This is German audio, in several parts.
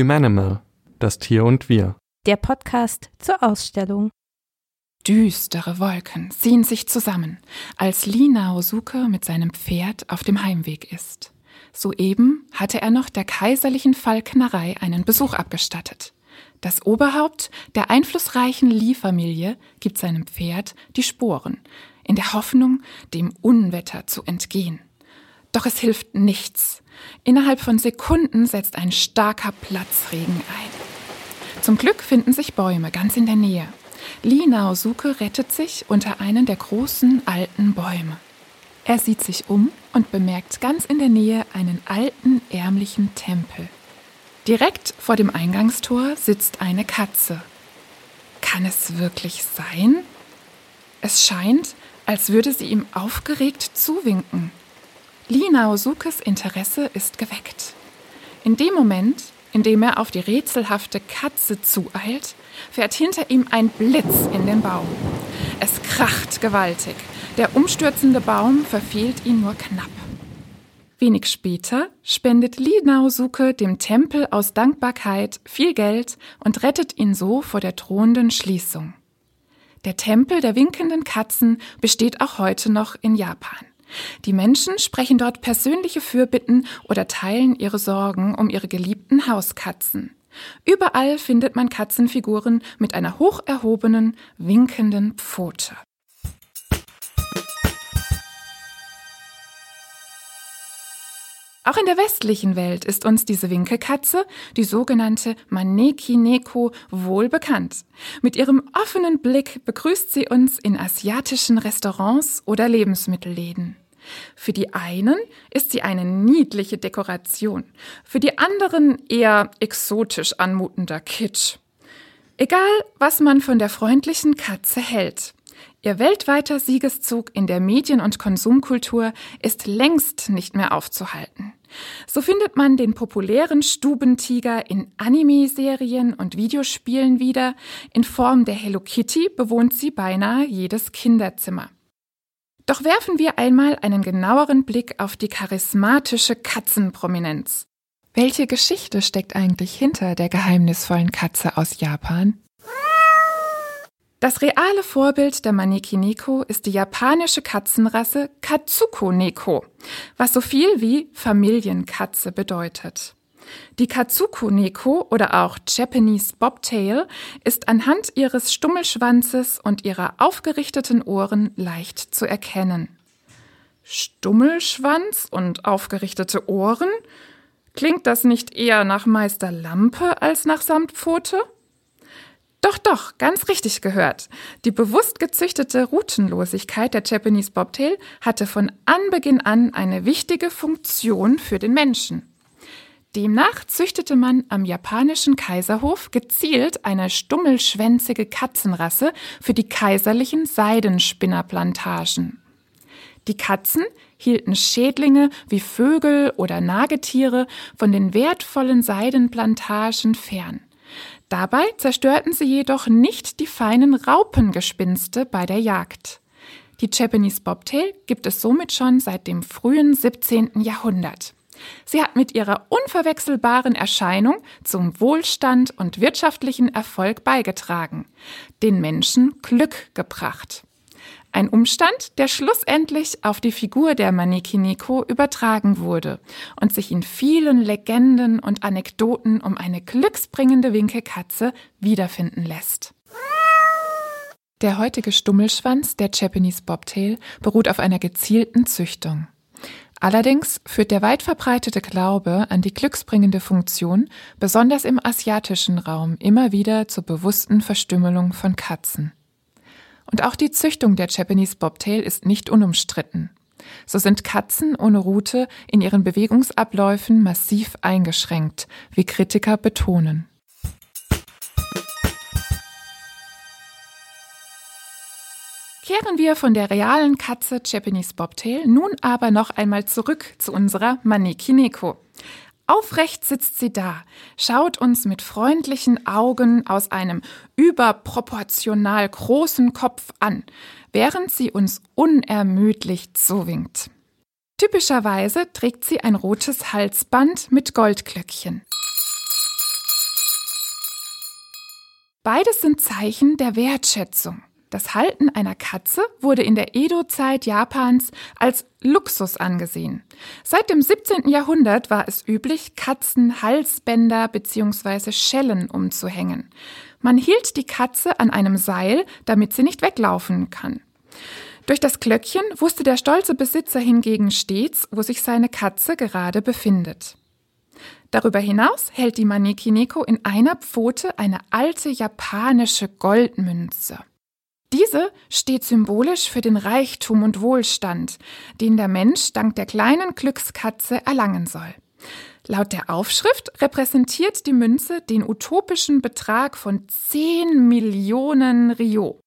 Humanimal, das Tier und wir. Der Podcast zur Ausstellung. Düstere Wolken ziehen sich zusammen, als Li Naosuke mit seinem Pferd auf dem Heimweg ist. Soeben hatte er noch der kaiserlichen Falknerei einen Besuch abgestattet. Das Oberhaupt der einflussreichen Li-Familie gibt seinem Pferd die Sporen, in der Hoffnung, dem Unwetter zu entgehen. Doch es hilft nichts. Innerhalb von Sekunden setzt ein starker Platzregen ein. Zum Glück finden sich Bäume ganz in der Nähe. Li Naosuke rettet sich unter einen der großen alten Bäume. Er sieht sich um und bemerkt ganz in der Nähe einen alten, ärmlichen Tempel. Direkt vor dem Eingangstor sitzt eine Katze. Kann es wirklich sein? Es scheint, als würde sie ihm aufgeregt zuwinken. Li Naosukes Interesse ist geweckt. In dem Moment, in dem er auf die rätselhafte Katze zueilt, fährt hinter ihm ein Blitz in den Baum. Es kracht gewaltig. Der umstürzende Baum verfehlt ihn nur knapp. Wenig später spendet Li Naosuke dem Tempel aus Dankbarkeit viel Geld und rettet ihn so vor der drohenden Schließung. Der Tempel der winkenden Katzen besteht auch heute noch in Japan. Die Menschen sprechen dort persönliche Fürbitten oder teilen ihre Sorgen um ihre geliebten Hauskatzen. Überall findet man Katzenfiguren mit einer hoch erhobenen, winkenden Pfote. Auch in der westlichen Welt ist uns diese Winkelkatze, die sogenannte Maneki Neko, wohl bekannt. Mit ihrem offenen Blick begrüßt sie uns in asiatischen Restaurants oder Lebensmittelläden. Für die einen ist sie eine niedliche Dekoration, für die anderen eher exotisch anmutender Kitsch. Egal, was man von der freundlichen Katze hält. Ihr weltweiter Siegeszug in der Medien- und Konsumkultur ist längst nicht mehr aufzuhalten. So findet man den populären Stubentiger in Anime-Serien und Videospielen wieder. In Form der Hello Kitty bewohnt sie beinahe jedes Kinderzimmer. Doch werfen wir einmal einen genaueren Blick auf die charismatische Katzenprominenz. Welche Geschichte steckt eigentlich hinter der geheimnisvollen Katze aus Japan? Das reale Vorbild der Maneki Neko ist die japanische Katzenrasse Katsuko Neko, was so viel wie Familienkatze bedeutet. Die Katsuko Neko oder auch Japanese Bobtail ist anhand ihres Stummelschwanzes und ihrer aufgerichteten Ohren leicht zu erkennen. Stummelschwanz und aufgerichtete Ohren? Klingt das nicht eher nach Meister Lampe als nach Samtpfote? Doch, doch, ganz richtig gehört. Die bewusst gezüchtete Routenlosigkeit der Japanese Bobtail hatte von Anbeginn an eine wichtige Funktion für den Menschen. Demnach züchtete man am japanischen Kaiserhof gezielt eine stummelschwänzige Katzenrasse für die kaiserlichen Seidenspinnerplantagen. Die Katzen hielten Schädlinge wie Vögel oder Nagetiere von den wertvollen Seidenplantagen fern. Dabei zerstörten sie jedoch nicht die feinen Raupengespinste bei der Jagd. Die Japanese Bobtail gibt es somit schon seit dem frühen 17. Jahrhundert. Sie hat mit ihrer unverwechselbaren Erscheinung zum Wohlstand und wirtschaftlichen Erfolg beigetragen, den Menschen Glück gebracht. Ein Umstand, der schlussendlich auf die Figur der Manekineko übertragen wurde und sich in vielen Legenden und Anekdoten um eine glücksbringende Winkelkatze wiederfinden lässt. Der heutige Stummelschwanz der Japanese Bobtail beruht auf einer gezielten Züchtung. Allerdings führt der weit verbreitete Glaube an die glücksbringende Funktion besonders im asiatischen Raum immer wieder zur bewussten Verstümmelung von Katzen. Und auch die Züchtung der Japanese Bobtail ist nicht unumstritten. So sind Katzen ohne Rute in ihren Bewegungsabläufen massiv eingeschränkt, wie Kritiker betonen. Kehren wir von der realen Katze Japanese Bobtail nun aber noch einmal zurück zu unserer Maneki Neko. Aufrecht sitzt sie da, schaut uns mit freundlichen Augen aus einem überproportional großen Kopf an, während sie uns unermüdlich zuwinkt. Typischerweise trägt sie ein rotes Halsband mit Goldglöckchen. Beides sind Zeichen der Wertschätzung. Das Halten einer Katze wurde in der Edo-Zeit Japans als Luxus angesehen. Seit dem 17. Jahrhundert war es üblich, Katzen Halsbänder bzw. Schellen umzuhängen. Man hielt die Katze an einem Seil, damit sie nicht weglaufen kann. Durch das Glöckchen wusste der stolze Besitzer hingegen stets, wo sich seine Katze gerade befindet. Darüber hinaus hält die Manekineko in einer Pfote eine alte japanische Goldmünze. Diese steht symbolisch für den Reichtum und Wohlstand, den der Mensch dank der kleinen Glückskatze erlangen soll. Laut der Aufschrift repräsentiert die Münze den utopischen Betrag von 10 Millionen Ryo.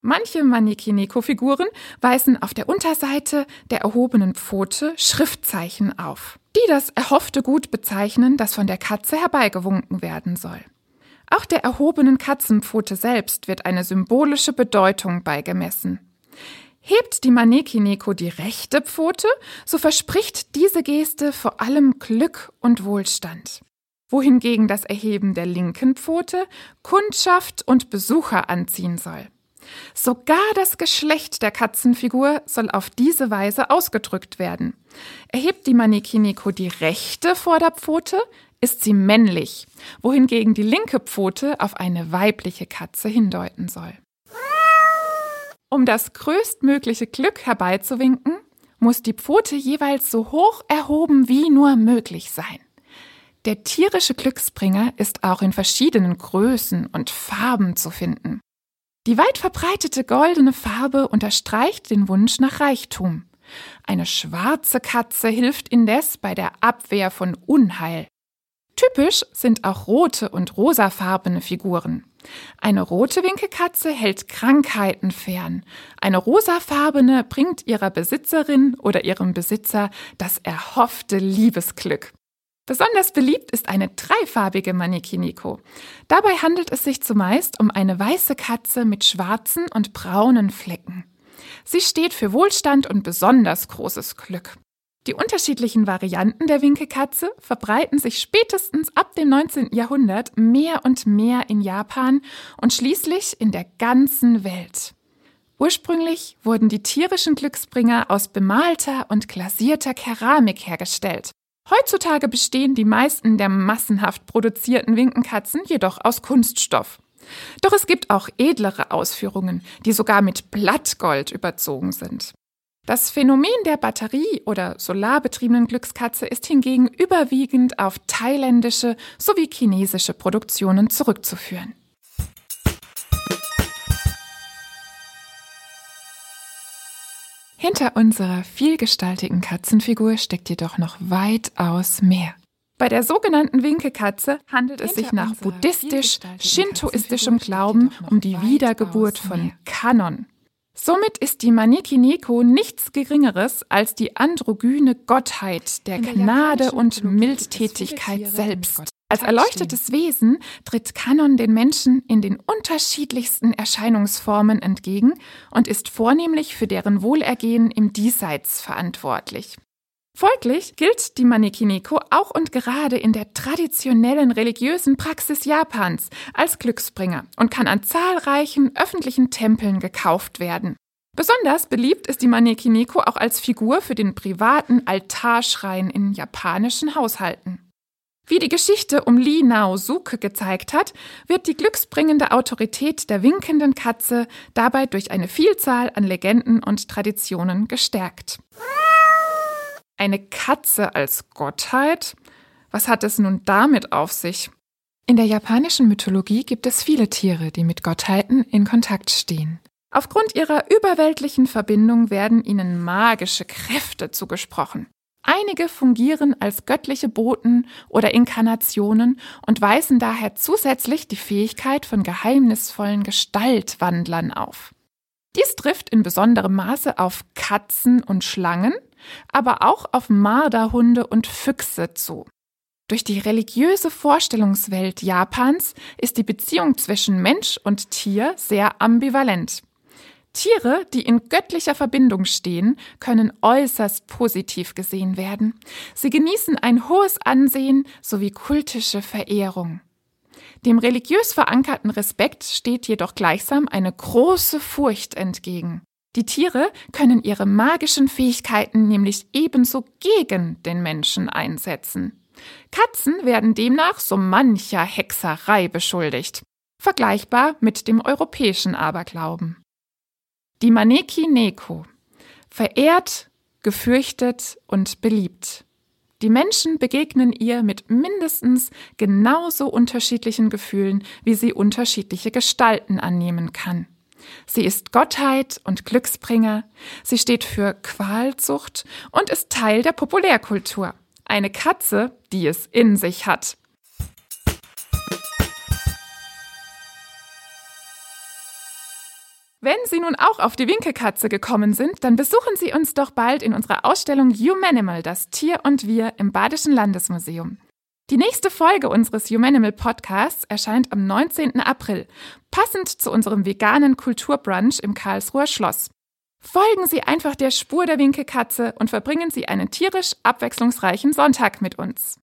Manche Manikineko-Figuren weisen auf der Unterseite der erhobenen Pfote Schriftzeichen auf, die das erhoffte Gut bezeichnen, das von der Katze herbeigewunken werden soll. Auch der erhobenen Katzenpfote selbst wird eine symbolische Bedeutung beigemessen. Hebt die Manekineko die rechte Pfote, so verspricht diese Geste vor allem Glück und Wohlstand. Wohingegen das Erheben der linken Pfote Kundschaft und Besucher anziehen soll. Sogar das Geschlecht der Katzenfigur soll auf diese Weise ausgedrückt werden. Erhebt die Manekineko die rechte Vorderpfote, ist sie männlich, wohingegen die linke Pfote auf eine weibliche Katze hindeuten soll. Um das größtmögliche Glück herbeizuwinken, muss die Pfote jeweils so hoch erhoben wie nur möglich sein. Der tierische Glücksbringer ist auch in verschiedenen Größen und Farben zu finden. Die weit verbreitete goldene Farbe unterstreicht den Wunsch nach Reichtum. Eine schwarze Katze hilft indes bei der Abwehr von Unheil. Typisch sind auch rote und rosafarbene Figuren. Eine rote Winkelkatze hält Krankheiten fern. Eine rosafarbene bringt ihrer Besitzerin oder ihrem Besitzer das erhoffte Liebesglück. Besonders beliebt ist eine dreifarbige Manekiniko. Dabei handelt es sich zumeist um eine weiße Katze mit schwarzen und braunen Flecken. Sie steht für Wohlstand und besonders großes Glück. Die unterschiedlichen Varianten der Winkelkatze verbreiten sich spätestens ab dem 19. Jahrhundert mehr und mehr in Japan und schließlich in der ganzen Welt. Ursprünglich wurden die tierischen Glücksbringer aus bemalter und glasierter Keramik hergestellt. Heutzutage bestehen die meisten der massenhaft produzierten Winkenkatzen jedoch aus Kunststoff. Doch es gibt auch edlere Ausführungen, die sogar mit Blattgold überzogen sind. Das Phänomen der Batterie- oder solarbetriebenen Glückskatze ist hingegen überwiegend auf thailändische sowie chinesische Produktionen zurückzuführen. Hinter unserer vielgestaltigen Katzenfigur steckt jedoch noch weitaus mehr. Bei der sogenannten Winkelkatze handelt es sich nach buddhistisch-shintoistischem Glauben um die Wiedergeburt von Kanon, Somit ist die Maneki-Neko nichts Geringeres als die androgyne Gottheit der Gnade und Mildtätigkeit selbst. Als erleuchtetes Wesen tritt Kanon den Menschen in den unterschiedlichsten Erscheinungsformen entgegen und ist vornehmlich für deren Wohlergehen im Diesseits verantwortlich. Folglich gilt die Manekineko auch und gerade in der traditionellen religiösen Praxis Japans als Glücksbringer und kann an zahlreichen öffentlichen Tempeln gekauft werden. Besonders beliebt ist die Manekineko auch als Figur für den privaten Altarschrein in japanischen Haushalten. Wie die Geschichte um Li Naosuke gezeigt hat, wird die glücksbringende Autorität der winkenden Katze dabei durch eine Vielzahl an Legenden und Traditionen gestärkt. Eine Katze als Gottheit? Was hat es nun damit auf sich? In der japanischen Mythologie gibt es viele Tiere, die mit Gottheiten in Kontakt stehen. Aufgrund ihrer überweltlichen Verbindung werden ihnen magische Kräfte zugesprochen. Einige fungieren als göttliche Boten oder Inkarnationen und weisen daher zusätzlich die Fähigkeit von geheimnisvollen Gestaltwandlern auf. Dies trifft in besonderem Maße auf Katzen und Schlangen, aber auch auf Marderhunde und Füchse zu. Durch die religiöse Vorstellungswelt Japans ist die Beziehung zwischen Mensch und Tier sehr ambivalent. Tiere, die in göttlicher Verbindung stehen, können äußerst positiv gesehen werden. Sie genießen ein hohes Ansehen sowie kultische Verehrung. Dem religiös verankerten Respekt steht jedoch gleichsam eine große Furcht entgegen. Die Tiere können ihre magischen Fähigkeiten nämlich ebenso gegen den Menschen einsetzen. Katzen werden demnach so mancher Hexerei beschuldigt, vergleichbar mit dem europäischen Aberglauben. Die Maneki Neko, verehrt, gefürchtet und beliebt. Die Menschen begegnen ihr mit mindestens genauso unterschiedlichen Gefühlen, wie sie unterschiedliche Gestalten annehmen kann. Sie ist Gottheit und Glücksbringer, sie steht für Qualzucht und ist Teil der Populärkultur. Eine Katze, die es in sich hat. Wenn Sie nun auch auf die Winkelkatze gekommen sind, dann besuchen Sie uns doch bald in unserer Ausstellung Humanimal, das Tier und wir im Badischen Landesmuseum. Die nächste Folge unseres Humanimal Podcasts erscheint am 19. April, passend zu unserem veganen Kulturbrunch im Karlsruher Schloss. Folgen Sie einfach der Spur der Winkelkatze und verbringen Sie einen tierisch abwechslungsreichen Sonntag mit uns.